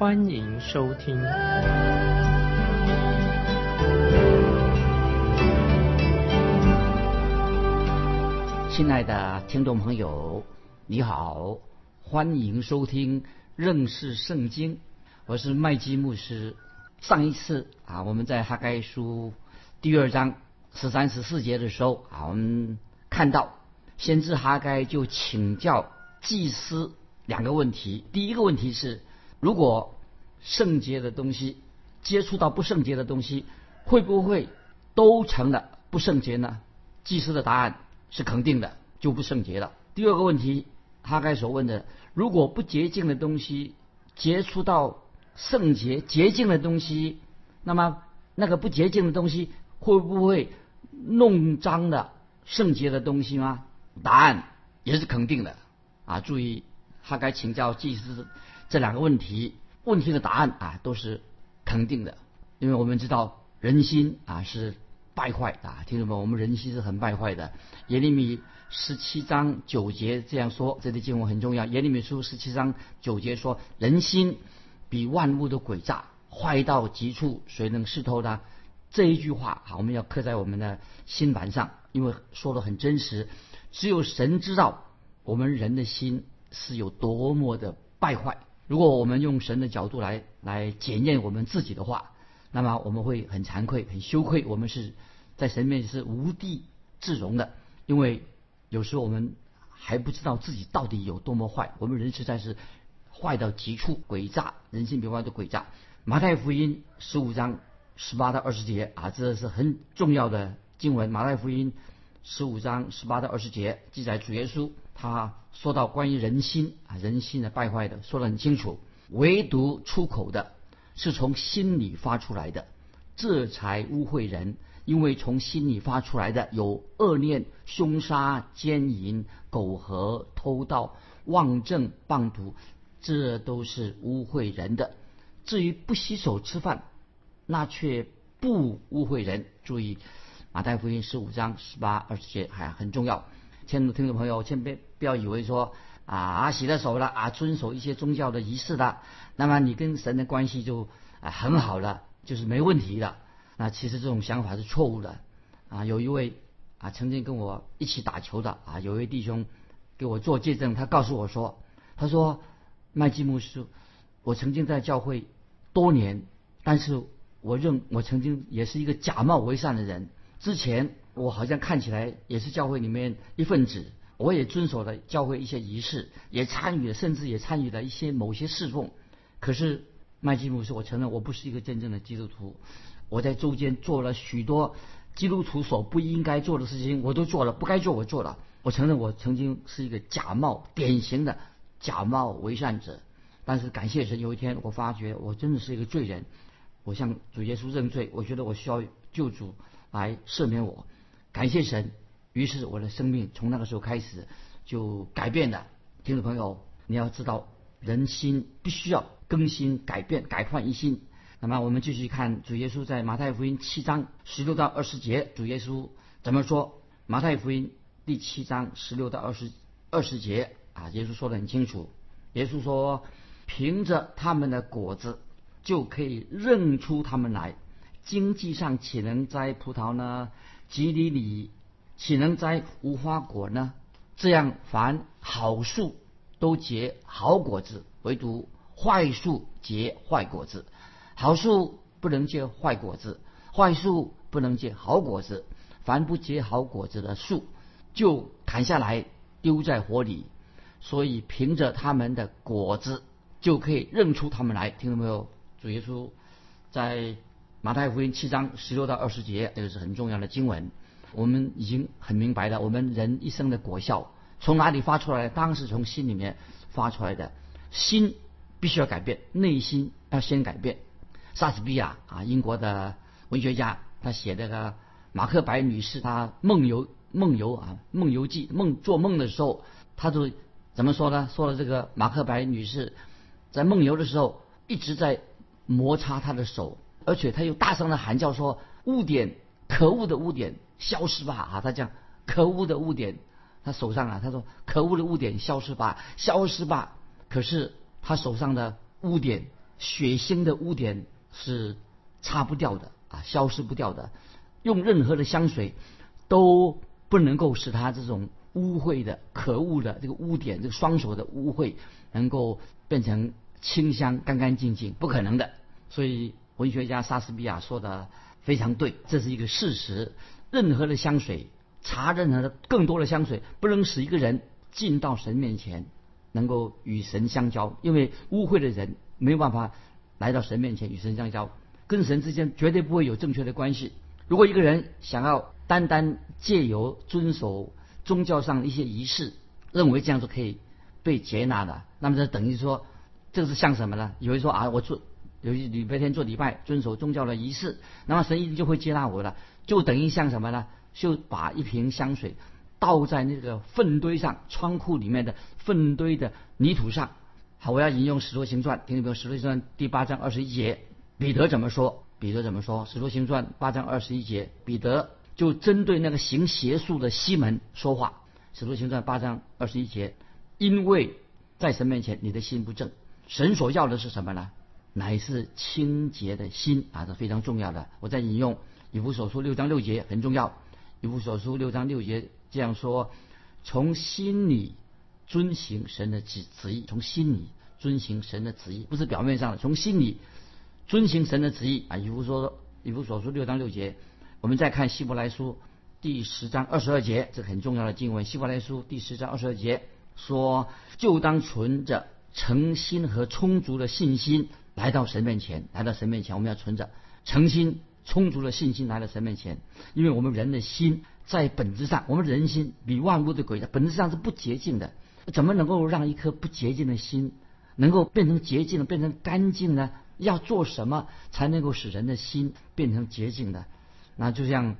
欢迎收听。亲爱的听众朋友，你好，欢迎收听认识圣经，我是麦基牧师。上一次啊，我们在哈该书第二章十三十四节的时候啊，我们看到先知哈该就请教祭司两个问题。第一个问题是，如果圣洁的东西接触到不圣洁的东西，会不会都成了不圣洁呢？祭司的答案。是肯定的，就不圣洁了。第二个问题，哈该所问的：如果不洁净的东西接触到圣洁、洁净的东西，那么那个不洁净的东西会不会弄脏了圣洁的东西吗？答案也是肯定的。啊，注意，哈该请教祭司这两个问题，问题的答案啊都是肯定的，因为我们知道人心啊是。败坏啊，听众们，我们人心是很败坏的。耶利米十七章九节这样说，这里经文很重要。耶利米书十七章九节说：“人心比万物的诡诈，坏到极处，谁能识透呢？”这一句话，啊，我们要刻在我们的心板上，因为说的很真实。只有神知道我们人的心是有多么的败坏。如果我们用神的角度来来检验我们自己的话，那么我们会很惭愧、很羞愧，我们是在神面前是无地自容的，因为有时候我们还不知道自己到底有多么坏，我们人实在是坏到极处，诡诈，人性比万的诡诈。马太福音十五章十八到二十节啊，这是很重要的经文。马太福音十五章十八到二十节记载主耶稣他说到关于人心啊，人心的败坏的说得很清楚，唯独出口的。是从心里发出来的，这才污秽人。因为从心里发出来的有恶念、凶杀、奸淫、苟合、偷盗、妄证、谤毒，这都是污秽人的。至于不洗手吃饭，那却不污秽人。注意，马太福音十五章十八二十节还很重要。亲爱的听众朋友，千万别不要以为说。啊，洗了手了啊，遵守一些宗教的仪式了，那么你跟神的关系就啊很好了，就是没问题的。那其实这种想法是错误的啊。有一位啊曾经跟我一起打球的啊，有一位弟兄给我做见证，他告诉我说，他说麦基牧师，我曾经在教会多年，但是我认我曾经也是一个假冒为善的人。之前我好像看起来也是教会里面一份子。我也遵守了教会一些仪式，也参与了，甚至也参与了一些某些侍奉。可是麦基姆说：“我承认我不是一个真正的基督徒。我在中间做了许多基督徒所不应该做的事情，我都做了，不该做我做了。我承认我曾经是一个假冒，典型的假冒为善者。但是感谢神，有一天我发觉我真的是一个罪人，我向主耶稣认罪，我觉得我需要救主来赦免我。感谢神。”于是我的生命从那个时候开始就改变了。听众朋友，你要知道，人心必须要更新、改变、改换一新。那么我们继续看主耶稣在马太福音七章十六到二十节，主耶稣怎么说？马太福音第七章十六到二十二十节啊，耶稣说的很清楚。耶稣说：“凭着他们的果子就可以认出他们来。经济上岂能摘葡萄呢？吉里里。”岂能摘无花果呢？这样，凡好树都结好果子，唯独坏树结坏果子。好树不能结坏果子，坏树不能结好果子。凡不结好果子的树，就砍下来丢在火里。所以，凭着他们的果子，就可以认出他们来。听到没有？主耶稣在马太福音七章十六到二十节，这个是很重要的经文。我们已经很明白了，我们人一生的果效从哪里发出来？当然是从心里面发出来的。心必须要改变，内心要先改变。莎士比亚啊，英国的文学家，他写这个马克白女士她梦游梦游啊梦游记梦做梦的时候，他就怎么说呢？说了这个马克白女士在梦游的时候一直在摩擦她的手，而且他又大声的喊叫说：“污点，可恶的污点，消失吧！”啊，他讲可恶的污点，他手上啊，他说可恶的污点消失吧，消失吧。可是他手上的污点，血腥的污点是擦不掉的啊，消失不掉的，用任何的香水都不能够使他这种污秽的、可恶的这个污点，这个双手的污秽能够变成清香、干干净净，不可能的。所以文学家莎士比亚说的非常对，这是一个事实。任何的香水，擦任何的更多的香水，不能使一个人进到神面前，能够与神相交，因为污秽的人没有办法来到神面前与神相交，跟神之间绝对不会有正确的关系。如果一个人想要单单借由遵守宗教上的一些仪式，认为这样是可以被接纳的，那么这等于说，这是像什么呢？有人说啊，我做有礼拜天做礼拜，遵守宗教的仪式，那么神一定就会接纳我了，就等于像什么呢？就把一瓶香水倒在那个粪堆上，仓库里面的粪堆的泥土上。好，我要引用《使徒行传》，听众朋友，《使徒行传》第八章二十一节，彼得怎么说？彼得怎么说？《使徒行传》八章二十一节，彼得就针对那个行邪术的西门说话。《使徒行传》八章二十一节，因为在神面前你的心不正，神所要的是什么呢？乃是清洁的心啊，这非常重要的。我在引用以弗所书六章六节，很重要。以弗所书六章六节这样说：从心里遵行神的旨旨意，从心里遵行神的旨意，不是表面上的，从心里。遵行神的旨意啊，以弗说以弗所书六章六节，我们再看希伯来书第十章二十二节，这很重要的经文。希伯来书第十章二十二节说：“就当存着诚心和充足的信心来到神面前，来到神面前，我们要存着诚心、充足的信心来到神面前，因为我们人的心在本质上，我们人心比万物的鬼本质上是不洁净的，怎么能够让一颗不洁净的心能够变成洁净的，变成干净呢？”要做什么才能够使人的心变成洁净的？那就像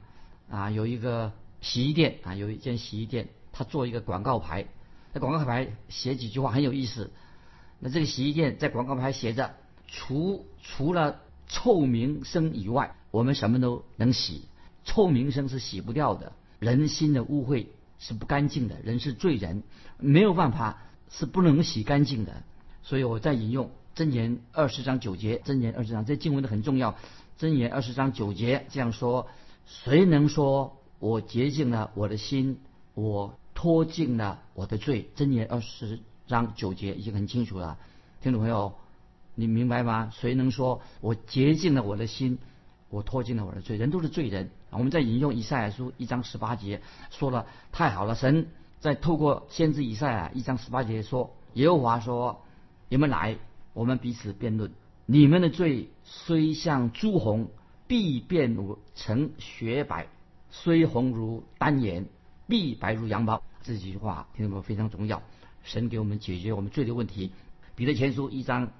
啊，有一个洗衣店啊，有一间洗衣店，他做一个广告牌，那广告牌写几句话很有意思。那这个洗衣店在广告牌写着：除除了臭名声以外，我们什么都能洗。臭名声是洗不掉的，人心的污秽是不干净的，人是罪人，没有办法是不能洗干净的。所以我在引用。箴言二十章九节，箴言二十章这经文的很重要。箴言二十章九节这样说：谁能说我洁净了我的心，我脱净了我的罪？箴言二十章九节已经很清楚了，听众朋友，你明白吗？谁能说我洁净了我的心，我脱净了我的罪？人都是罪人。我们在引用以赛亚书一章十八节说了，太好了，神在透过先知以赛亚一章十八节说：耶和华说，你们来。我们彼此辩论，你们的罪虽像朱红，必变成雪白；虽红如丹颜，必白如羊毛。这几句话听众们非常重要。神给我们解决我们罪的问题。彼得前书一章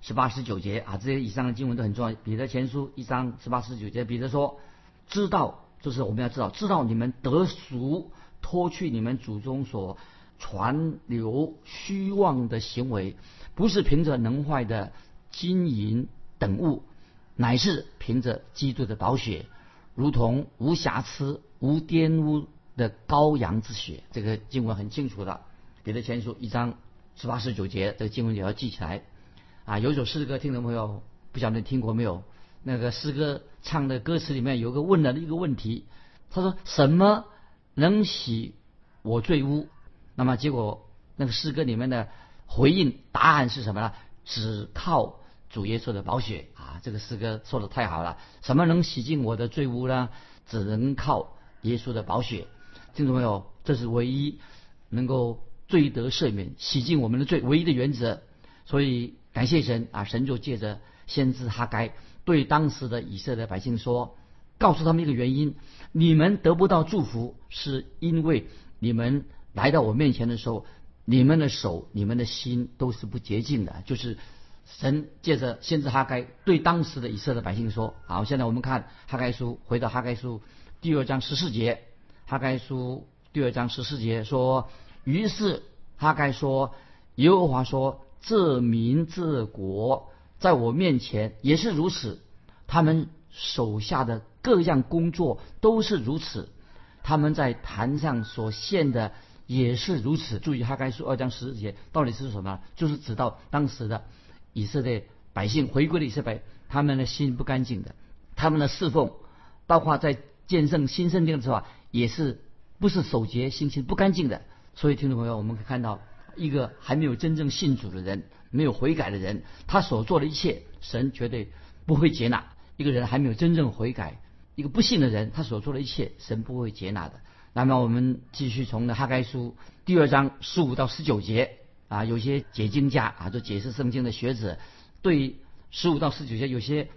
十八十九节啊，这些以上的经文都很重要。彼得前书一章十八十九节，彼得说：“知道，就是我们要知道，知道你们得赎，脱去你们祖宗所传流虚妄的行为。”不是凭着能坏的金银等物，乃是凭着基督的宝血，如同无瑕疵、无玷污的羔羊之血。这个经文很清楚的，彼得前书一章十八十九节，这个经文也要记起来。啊，有首诗歌，听众朋友不晓得你听过没有？那个诗歌唱的歌词里面有个问了一个问题，他说：“什么能洗我罪污？”那么结果那个诗歌里面的。回应答案是什么呢？只靠主耶稣的宝血啊！这个诗歌说的太好了。什么能洗净我的罪污呢？只能靠耶稣的宝血。听众朋友，这是唯一能够罪得赦免、洗净我们的罪唯一的原则。所以感谢神啊！神就借着先知哈该对当时的以色列百姓说，告诉他们一个原因：你们得不到祝福，是因为你们来到我面前的时候。你们的手、你们的心都是不洁净的，就是神借着先知哈该对当时的以色列百姓说：“好，现在我们看哈该书，回到哈该书第二章十四节。哈该书第二章十四节说：于是哈该说，耶和华说，这民这国在我面前也是如此，他们手下的各样工作都是如此，他们在坛上所献的也是如此。注意哈该书二章十节到底是什么？就是指到当时的。”以色列百姓回归的以色列，他们的心不干净的，他们的侍奉，包括在建圣新圣殿的时候，也是不是守节心情不干净的。所以听众朋友，我们可以看到一个还没有真正信主的人，没有悔改的人，他所做的一切，神绝对不会接纳。一个人还没有真正悔改，一个不信的人，他所做的一切，神不会接纳的。那么我们继续从那哈该书第二章十五到十九节。啊，有些解经家啊，就解释圣经的学者，对十五到十九节有些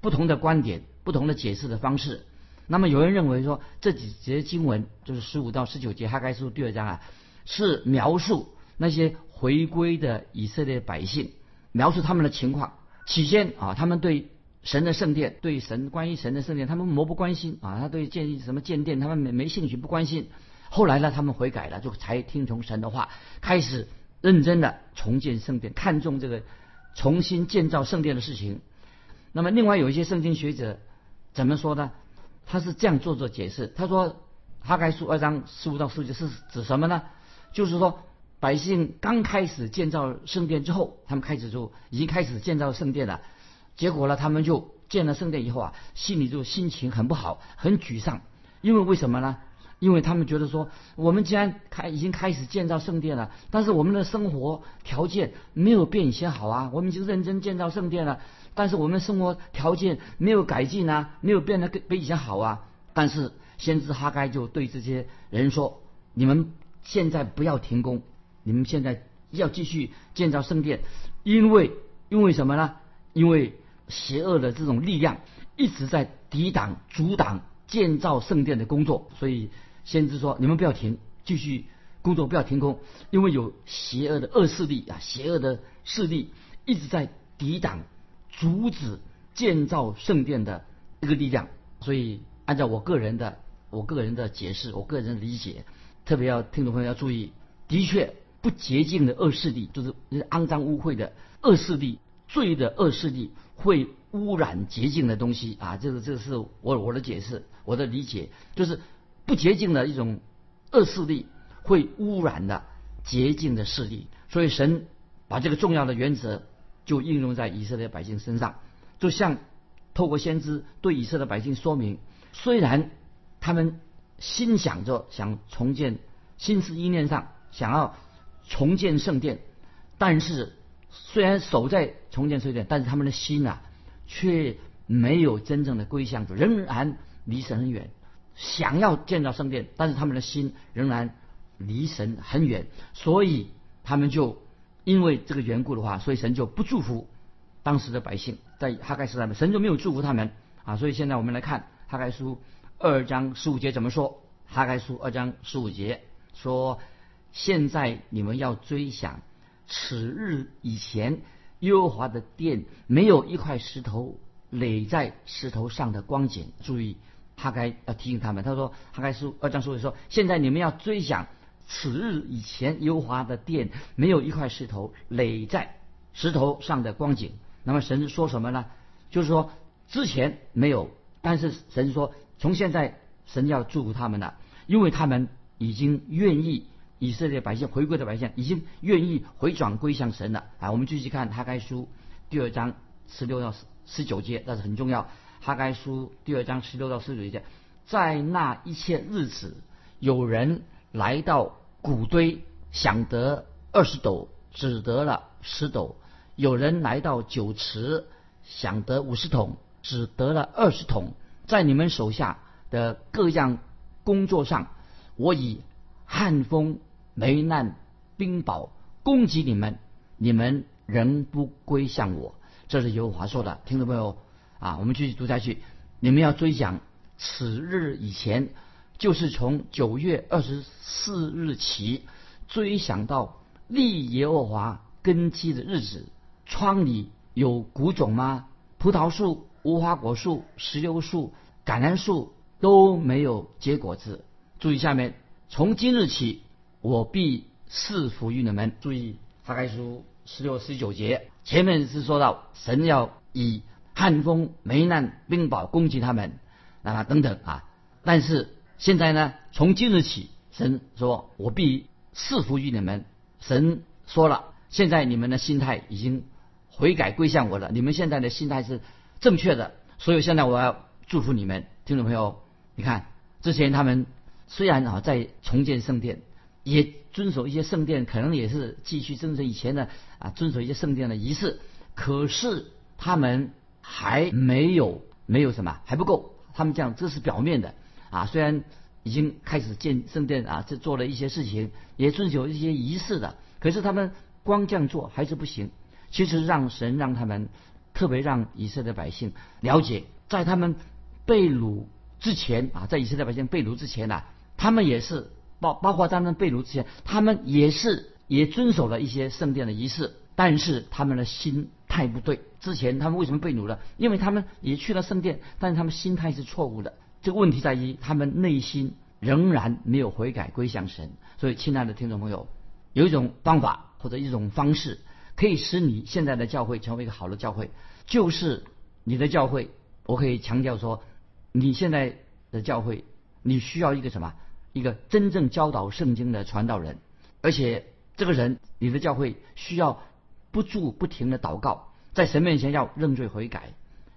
不同的观点、不同的解释的方式。那么有人认为说，这几节经文就是十五到十九节哈该书第二章啊，是描述那些回归的以色列百姓，描述他们的情况。起先啊，他们对神的圣殿，对神关于神的圣殿，他们漠不关心啊，他对建立什么建殿，他们没没兴趣，不关心。后来呢，他们悔改了，就才听从神的话，开始。认真的重建圣殿，看重这个重新建造圣殿的事情。那么，另外有一些圣经学者怎么说呢？他是这样做做解释。他说，哈该书二章十五到十九是指什么呢？就是说，百姓刚开始建造圣殿之后，他们开始就已经开始建造圣殿了。结果呢，他们就建了圣殿以后啊，心里就心情很不好，很沮丧。因为为什么呢？因为他们觉得说，我们既然开已经开始建造圣殿了，但是我们的生活条件没有变以前好啊。我们已经认真建造圣殿了，但是我们生活条件没有改进啊，没有变得比以前好啊。但是先知哈该就对这些人说：“你们现在不要停工，你们现在要继续建造圣殿，因为因为什么呢？因为邪恶的这种力量一直在抵挡、阻挡建造圣殿的工作，所以。”先知说：“你们不要停，继续工作，不要停工，因为有邪恶的恶势力啊，邪恶的势力一直在抵挡、阻止建造圣殿的一个力量。所以，按照我个人的、我个人的解释，我个人的理解，特别要听众朋友要注意，的确不洁净的恶势力，就是肮脏污秽的恶势力、罪的恶势力，会污染洁净的东西啊。这个，这个是我我的解释，我的理解就是。”不洁净的一种恶势力会污染的洁净的势力，所以神把这个重要的原则就应用在以色列百姓身上，就像透过先知对以色列百姓说明，虽然他们心想着想重建，心思意念上想要重建圣殿，但是虽然守在重建圣殿，但是他们的心啊却没有真正的归向主，仍然离神很远。想要建造圣殿，但是他们的心仍然离神很远，所以他们就因为这个缘故的话，所以神就不祝福当时的百姓，在哈盖时代，神就没有祝福他们啊。所以现在我们来看哈盖书二章十五节怎么说？哈盖书二章十五节说：“现在你们要追想此日以前，耶和华的殿没有一块石头垒在石头上的光景。”注意。哈该要提醒他们，他说：“哈该书二章书里说，现在你们要追想此日以前，优华的殿没有一块石头垒在石头上的光景。那么神说什么呢？就是说之前没有，但是神说从现在神要祝福他们了，因为他们已经愿意以色列百姓回归的百姓已经愿意回转归向神了。啊，我们继续看哈该书第二章十六到十九节，那是很重要。”哈该书第二章十六到十九节，在那一切日子，有人来到谷堆，想得二十斗，只得了十斗；有人来到酒池，想得五十桶，只得了二十桶。在你们手下的各样工作上，我以旱风、霉难、冰雹攻击你们，你们仍不归向我。这是和华说的，听到没有？啊，我们继续读下去。你们要追想此日以前，就是从九月二十四日起，追想到立耶和华根基的日子。窗里有谷种吗？葡萄树、无花果树、石榴树、橄榄树都没有结果子。注意下面，从今日起，我必赐福于你们。注意，哈该书十六、十九节，前面是说到神要以旱风、霉难、冰雹攻击他们，那么等等啊。但是现在呢，从今日起，神说我必赐福于你们。神说了，现在你们的心态已经。悔改归向我了，你们现在的心态是正确的，所以现在我要祝福你们，听众朋友，你看之前他们虽然啊在重建圣殿，也遵守一些圣殿，可能也是继续遵守以前的啊遵守一些圣殿的仪式，可是他们还没有没有什么还不够，他们这样这是表面的啊，虽然已经开始建圣殿啊，这做了一些事情，也遵守一些仪式的，可是他们光这样做还是不行。其实让神让他们，特别让以色列百姓了解，在他们被掳之前啊，在以色列百姓被掳之前呐，他们也是包包括他们被掳之前，他们也是也遵守了一些圣殿的仪式，但是他们的心态不对。之前他们为什么被掳了？因为他们也去了圣殿，但是他们心态是错误的。这个问题在于他们内心仍然没有悔改归向神。所以，亲爱的听众朋友，有一种方法或者一种方式。可以使你现在的教会成为一个好的教会，就是你的教会。我可以强调说，你现在的教会，你需要一个什么？一个真正教导圣经的传道人，而且这个人，你的教会需要不住不停的祷告，在神面前要认罪悔改，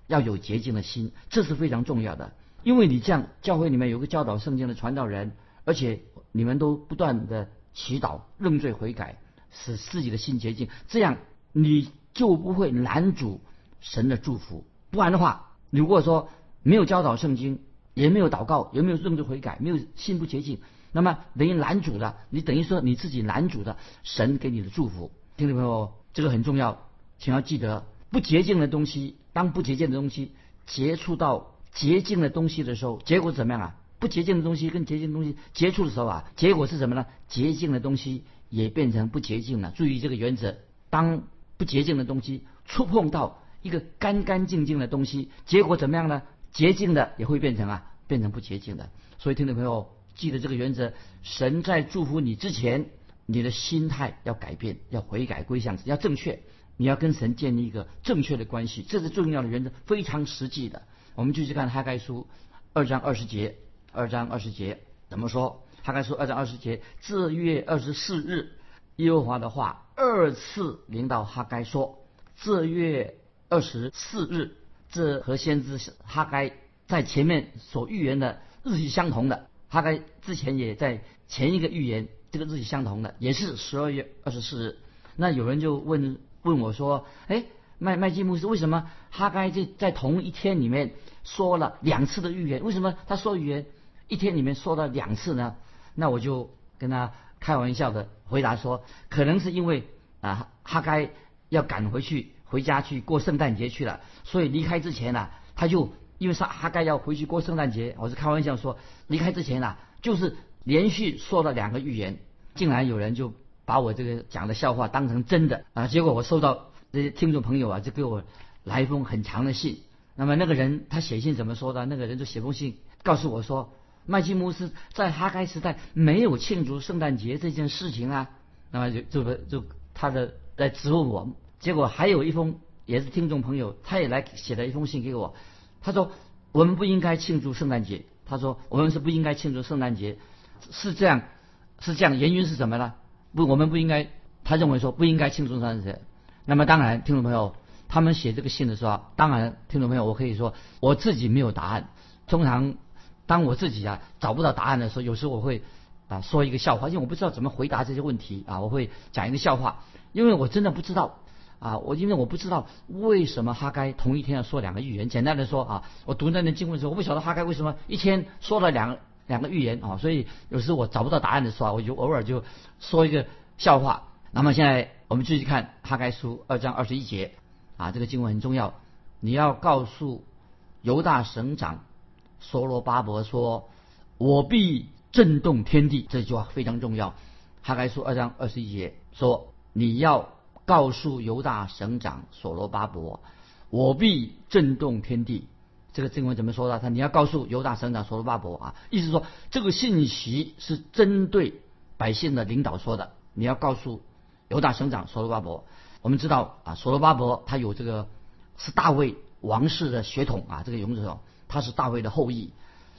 要有洁净的心，这是非常重要的。因为你这样，教会里面有个教导圣经的传道人，而且你们都不断的祈祷认罪悔改。使自己的心洁净，这样你就不会拦阻神的祝福。不然的话，如果说没有教导圣经，也没有祷告，也没有认罪悔改，没有心不洁净，那么等于拦阻了。你等于说你自己拦阻了神给你的祝福。听众朋友，这个很重要，请要记得，不洁净的东西，当不洁净的东西接触到洁净的东西的时候，结果怎么样啊？不洁净的东西跟洁净的东西接触的时候啊，结果是什么呢？洁净的东西。也变成不洁净了。注意这个原则：当不洁净的东西触碰到一个干干净净的东西，结果怎么样呢？洁净的也会变成啊，变成不洁净的。所以，听众朋友记得这个原则：神在祝福你之前，你的心态要改变，要悔改归向，要正确。你要跟神建立一个正确的关系，这是重要的原则，非常实际的。我们继续看哈该书二章二十节，二章二十节怎么说？哈该书二章二十节，这月二十四日，耶和华的话二次领导哈该说：这月二十四日，这和先知哈该在前面所预言的日期相同的。哈该之前也在前一个预言，这个日期相同的，也是十二月二十四日。那有人就问问我说：哎，麦麦基牧师，为什么哈该在在同一天里面说了两次的预言？为什么他说预言一天里面说了两次呢？那我就跟他开玩笑的回答说，可能是因为啊哈该要赶回去回家去过圣诞节去了，所以离开之前呢，他就因为是哈该要回去过圣诞节，我是开玩笑说离开之前呢，就是连续说了两个预言，竟然有人就把我这个讲的笑话当成真的啊，结果我收到这些听众朋友啊就给我来一封很长的信，那么那个人他写信怎么说的？那个人就写封信告诉我说。麦基姆斯在哈该时代没有庆祝圣诞节这件事情啊，那么就就就他的来质问我，结果还有一封也是听众朋友，他也来写了一封信给我，他说我们不应该庆祝圣诞节，他说我们是不应该庆祝圣诞节，是这样是这样，原因是什么呢？不，我们不应该，他认为说不应该庆祝圣诞节。那么当然，听众朋友他们写这个信的时候，当然听众朋友我可以说我自己没有答案，通常。当我自己啊找不到答案的时候，有时候我会啊说一个笑话，因为我不知道怎么回答这些问题啊，我会讲一个笑话，因为我真的不知道啊，我因为我不知道为什么哈该同一天要说两个预言。简单的说啊，我读那段经文的时候，我不晓得哈该为什么一天说了两两个预言啊，所以有时我找不到答案的时候，我就偶尔就说一个笑话。那么现在我们继续看哈该书二章二十一节啊，这个经文很重要，你要告诉犹大省长。所罗巴伯说：“我必震动天地。”这句话非常重要。哈该书二章二十一节说：“你要告诉犹大省长所罗巴伯，我必震动天地。这个经文怎么说的？他你要告诉犹大省长所罗巴伯啊，意思说这个信息是针对百姓的领导说的。你要告诉犹大省长所罗巴伯，我们知道啊，所罗巴伯他有这个是大卫王室的血统啊，这个勇者他是大卫的后裔。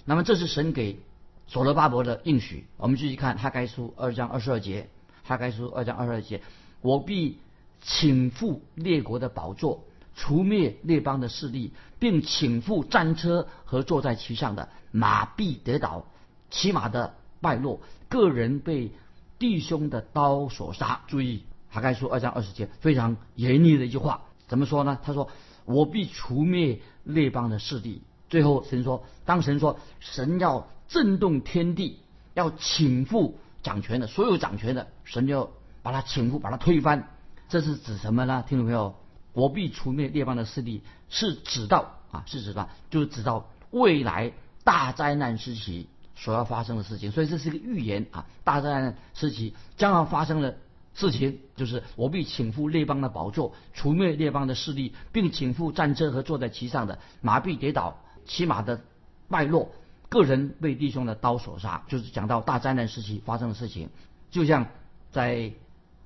那么这是神给所罗巴伯的应许。我们继续看哈该书二章二十二节，哈该书二章二十二节，我必请赴列国的宝座。除灭列邦的势力，并请赴战车和坐在其上的马必得倒，骑马的败落，个人被弟兄的刀所杀。注意，哈该书二章二十节非常严厉的一句话，怎么说呢？他说：“我必除灭列邦的势力。”最后神说：“当神说神要震动天地，要请赴掌权的所有掌权的，神就要把他请赴，把他推翻。这是指什么呢？听懂没有？”我必除灭列邦的势力，是指到啊，是指到，就是指到未来大灾难时期所要发生的事情。所以这是一个预言啊，大灾难时期将要发生的事情，就是我必请赴列邦的宝座，除灭列邦的势力，并请赴战车和坐在其上的马必跌倒，骑马的败落，个人被弟兄的刀所杀。就是讲到大灾难时期发生的事情，就像在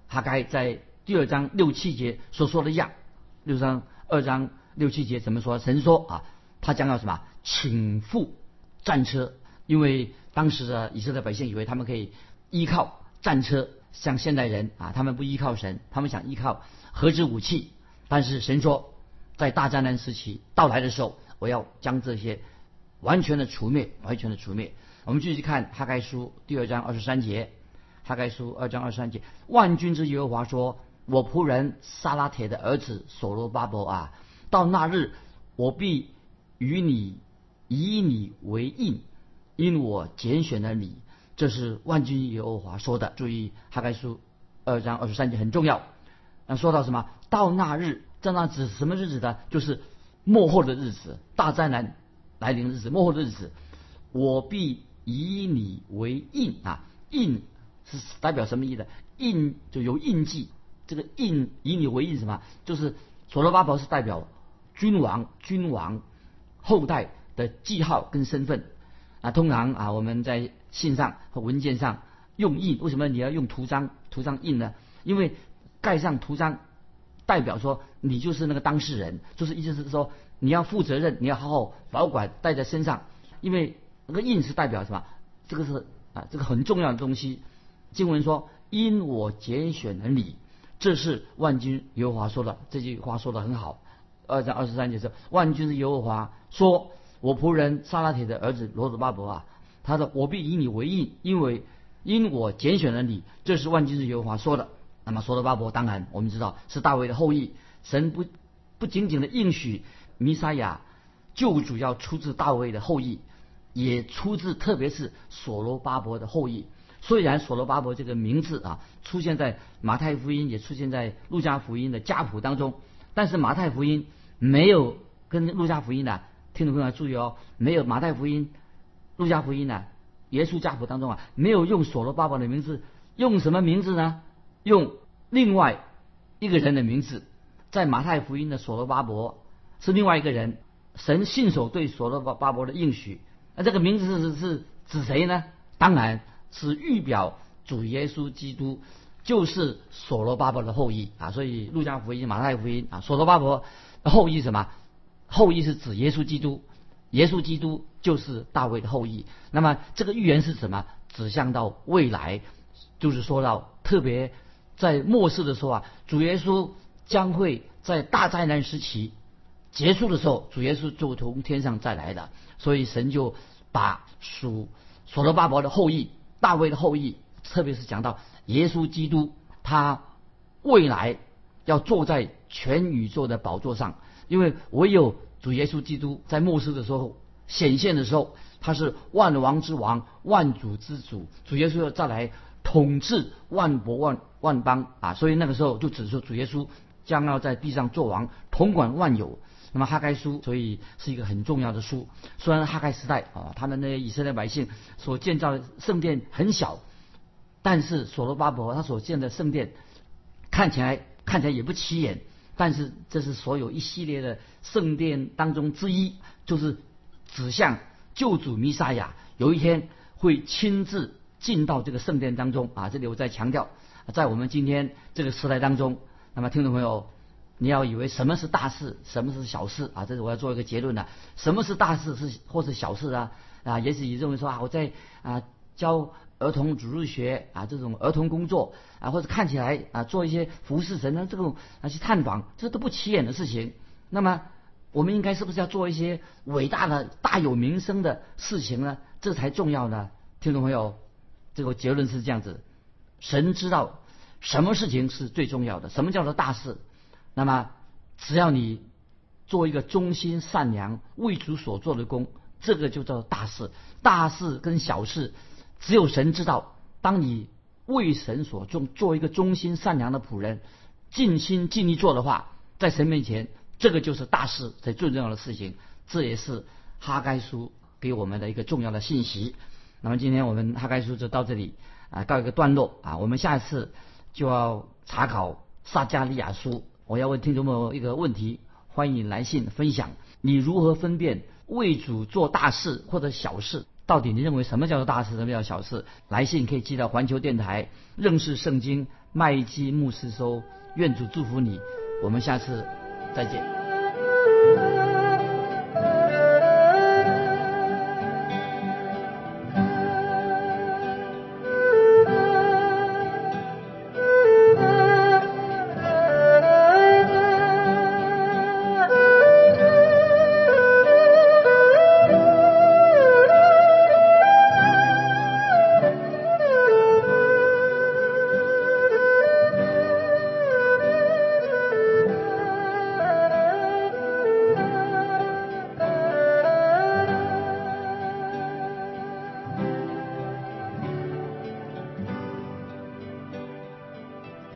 哈该在第二章六七节所说的一样。六章二章六七节怎么说？神说啊，他将要什么？请赴战车，因为当时的以色列百姓以为他们可以依靠战车，像现代人啊，他们不依靠神，他们想依靠核子武器。但是神说，在大灾难时期到来的时候，我要将这些完全的除灭，完全的除灭。我们继续看哈该书第二章二十三节，哈该书二章二十三节，万军之耶和华说。我仆人撒拉铁的儿子所罗巴伯啊，到那日，我必与你以你为印，因我拣选了你。这是万军耶和华说的。注意，哈该书二章二十三节很重要。那说到什么？到那日，这那指什么日子呢？就是末后的日子，大灾难来临的日子，末后的日子，我必以你为印啊，印是代表什么意思？印就有印记。这个印以你为印什么？就是所罗巴伯是代表君王、君王后代的记号跟身份啊。通常啊，我们在信上和文件上用印，为什么你要用图章图章印呢？因为盖上图章代表说你就是那个当事人，就是意思是说你要负责任，你要好好保管带在身上。因为那个印是代表什么？这个是啊，这个很重要的东西。经文说：“因我拣选了你。”这是万军耶和华说的，这句话说的很好。二章二十三节是万军是耶和华说：“我仆人撒拉铁的儿子罗子巴伯啊，他说我必以你为印，因为因我拣选了你。”这是万军是耶和华说的。那么罗巴伯当然我们知道是大卫的后裔。神不不仅仅的应许弥撒亚救主要出自大卫的后裔，也出自特别是所罗巴伯的后裔。虽然所罗巴伯这个名字啊出现在马太福音，也出现在路加福音的家谱当中，但是马太福音没有跟路加福音的听众朋友注意哦，没有马太福音、路加福音的耶稣家谱当中啊，没有用所罗巴伯的名字，用什么名字呢？用另外一个人的名字，在马太福音的所罗巴伯是另外一个人，神信守对所罗巴巴伯的应许，那这个名字是是指谁呢？当然。是预表主耶稣基督就是所罗巴伯的后裔啊，所以路加福音、马太福音啊，所罗巴伯后裔什么？后裔是指耶稣基督，耶稣基督就是大卫的后裔。那么这个预言是什么？指向到未来，就是说到特别在末世的时候啊，主耶稣将会在大灾难时期结束的时候，主耶稣就从天上再来的。所以神就把属所罗巴伯的后裔。大卫的后裔，特别是讲到耶稣基督，他未来要坐在全宇宙的宝座上，因为唯有主耶稣基督在末世的时候显现的时候，他是万王之王、万主之主，主耶稣要再来统治万国万万邦啊，所以那个时候就指出主耶稣将要在地上做王，统管万有。那么哈该书，所以是一个很重要的书。虽然哈该时代啊，他们那些以色列百姓所建造的圣殿很小，但是所罗巴伯他所建的圣殿看起来看起来也不起眼，但是这是所有一系列的圣殿当中之一，就是指向救主弥撒亚有一天会亲自进到这个圣殿当中啊！这里我再强调，在我们今天这个时代当中，那么听众朋友，你要以为什么是大事，什么是小事啊？这是我要做一个结论的，什么是大事是或是小事啊？啊，也许你认为说啊，我在啊教儿童主日学啊这种儿童工作啊，或者看起来啊做一些服侍神的这种啊去探访，这都不起眼的事情。那么我们应该是不是要做一些伟大的、大有名声的事情呢？这才重要呢。听众朋友，这个结论是这样子：神知道什么事情是最重要的，什么叫做大事。那么只要你做一个忠心善良、为主所做的工。这个就叫大事，大事跟小事，只有神知道。当你为神所重，做一个忠心善良的仆人，尽心尽力做的话，在神面前，这个就是大事，最最重要的事情。这也是哈该书给我们的一个重要的信息。那么今天我们哈该书就到这里啊，告一个段落啊。我们下一次就要查考撒加利亚书。我要问听众朋友一个问题，欢迎来信分享，你如何分辨？为主做大事或者小事，到底你认为什么叫做大事，什么叫小事？来信可以寄到环球电台认识圣经麦基牧师收。愿主祝福你，我们下次再见。